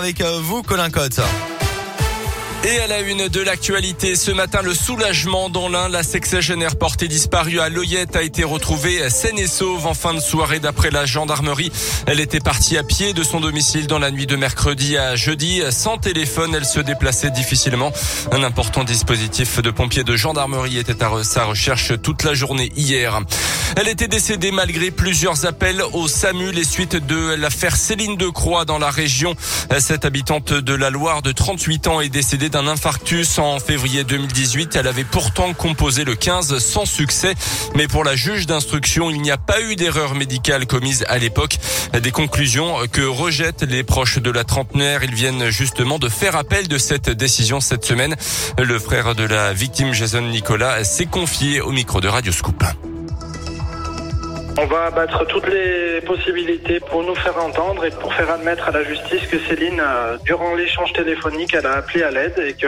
Avec euh, vous, Colin Cotte. Et à la une de l'actualité, ce matin, le soulagement dans l'un, la sexagénaire portée disparue à Loyette a été retrouvée saine et sauve en fin de soirée d'après la gendarmerie. Elle était partie à pied de son domicile dans la nuit de mercredi à jeudi. Sans téléphone, elle se déplaçait difficilement. Un important dispositif de pompiers de gendarmerie était à sa recherche toute la journée hier. Elle était décédée malgré plusieurs appels au SAMU les suites de l'affaire Céline de Croix dans la région. Cette habitante de la Loire de 38 ans est décédée d'un infarctus en février 2018. Elle avait pourtant composé le 15 sans succès. Mais pour la juge d'instruction, il n'y a pas eu d'erreur médicale commise à l'époque. Des conclusions que rejettent les proches de la trentenaire. Ils viennent justement de faire appel de cette décision cette semaine. Le frère de la victime, Jason Nicolas, s'est confié au micro de Radio Scoop. On va abattre toutes les possibilités pour nous faire entendre et pour faire admettre à la justice que Céline, euh, durant l'échange téléphonique, elle a appelé à l'aide et que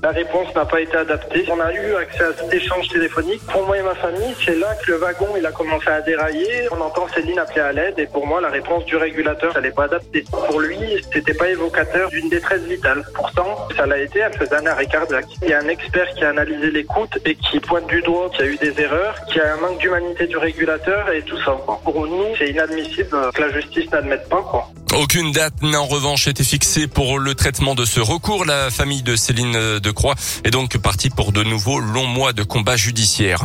la réponse n'a pas été adaptée. On a eu accès à cet échange téléphonique. Pour moi et ma famille, c'est là que le wagon il a commencé à dérailler. On entend Céline appeler à l'aide et pour moi, la réponse du régulateur, elle n'est pas adaptée. Pour lui, c'était pas évocateur d'une détresse vitale. Pourtant, ça l'a été, elle faisait un arrêt cardiaque. Il y a un expert qui a analysé l'écoute et qui pointe du doigt qu'il y a eu des erreurs, qu'il y a un manque d'humanité du régulateur et pour nous, c'est inadmissible que la justice n'admette pas. Quoi. Aucune date n'a en revanche été fixée pour le traitement de ce recours. La famille de Céline de Croix est donc partie pour de nouveaux longs mois de combat judiciaire.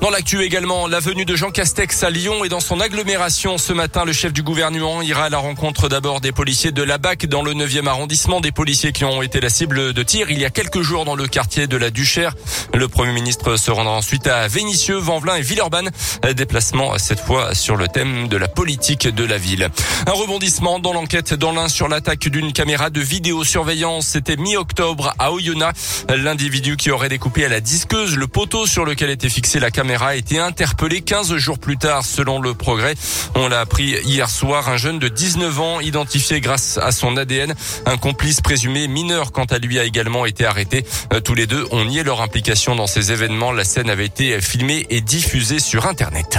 Dans l'actu également, la venue de Jean Castex à Lyon et dans son agglomération ce matin, le chef du gouvernement ira à la rencontre d'abord des policiers de la BAC dans le 9e arrondissement, des policiers qui ont été la cible de tir il y a quelques jours dans le quartier de la Duchère. Le Premier ministre se rendra ensuite à Vénissieux, Vanvelin et Villeurbanne. Déplacement cette fois sur le thème de la politique de la ville. Un rebondissement l'enquête dans l'un sur l'attaque d'une caméra de vidéosurveillance. C'était mi-octobre à Oyonnax. L'individu qui aurait découpé à la disqueuse le poteau sur lequel était fixée la caméra a été interpellé 15 jours plus tard selon le progrès. On l'a appris hier soir. Un jeune de 19 ans identifié grâce à son ADN. Un complice présumé mineur quant à lui a également été arrêté. Euh, tous les deux ont nié leur implication dans ces événements. La scène avait été filmée et diffusée sur Internet.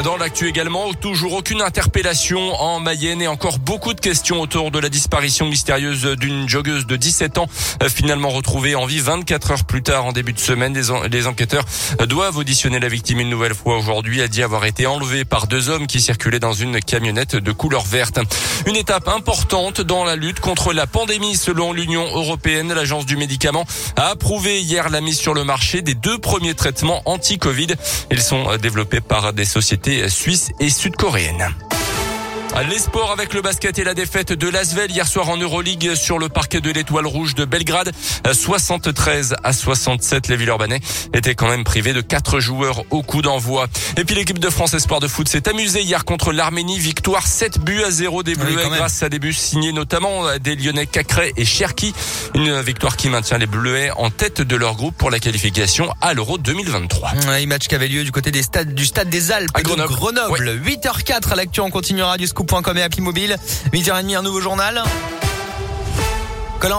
Dans l'actu également, toujours aucune interpellation en Mayenne et encore beaucoup de questions autour de la disparition mystérieuse d'une joggeuse de 17 ans, euh, finalement retrouvée en vie 24 heures plus tard en début de semaine. Les, enquêteurs doivent auditionner la victime une nouvelle fois aujourd'hui. Elle dit avoir été enlevée par deux hommes qui circulaient dans une camionnette de couleur verte. Une étape importante dans la lutte contre la pandémie selon l'Union européenne. L'agence du médicament a approuvé hier la mise sur le marché des deux premiers traitements anti-Covid. Ils sont développés par des sociétés suisse et sud-coréenne. Les sports avec le basket et la défaite de Lasvel hier soir en Euroleague sur le parquet de l'Étoile Rouge de Belgrade. 73 à 67, les Villeurbanais étaient quand même privés de quatre joueurs au coup d'envoi. Et puis l'équipe de France Espoir de foot s'est amusée hier contre l'Arménie. Victoire 7 buts à 0 des Bleus grâce à des buts signés notamment des Lyonnais Cacré et Cherki. Une victoire qui maintient les Bleuets en tête de leur groupe pour la qualification à l'Euro 2023. Un match qui avait lieu du côté des stades, du stade des Alpes à Grenoble. Grenoble. 8h04 à l'actu, on continuera du scoop.com et mobile. 8h30, un nouveau journal.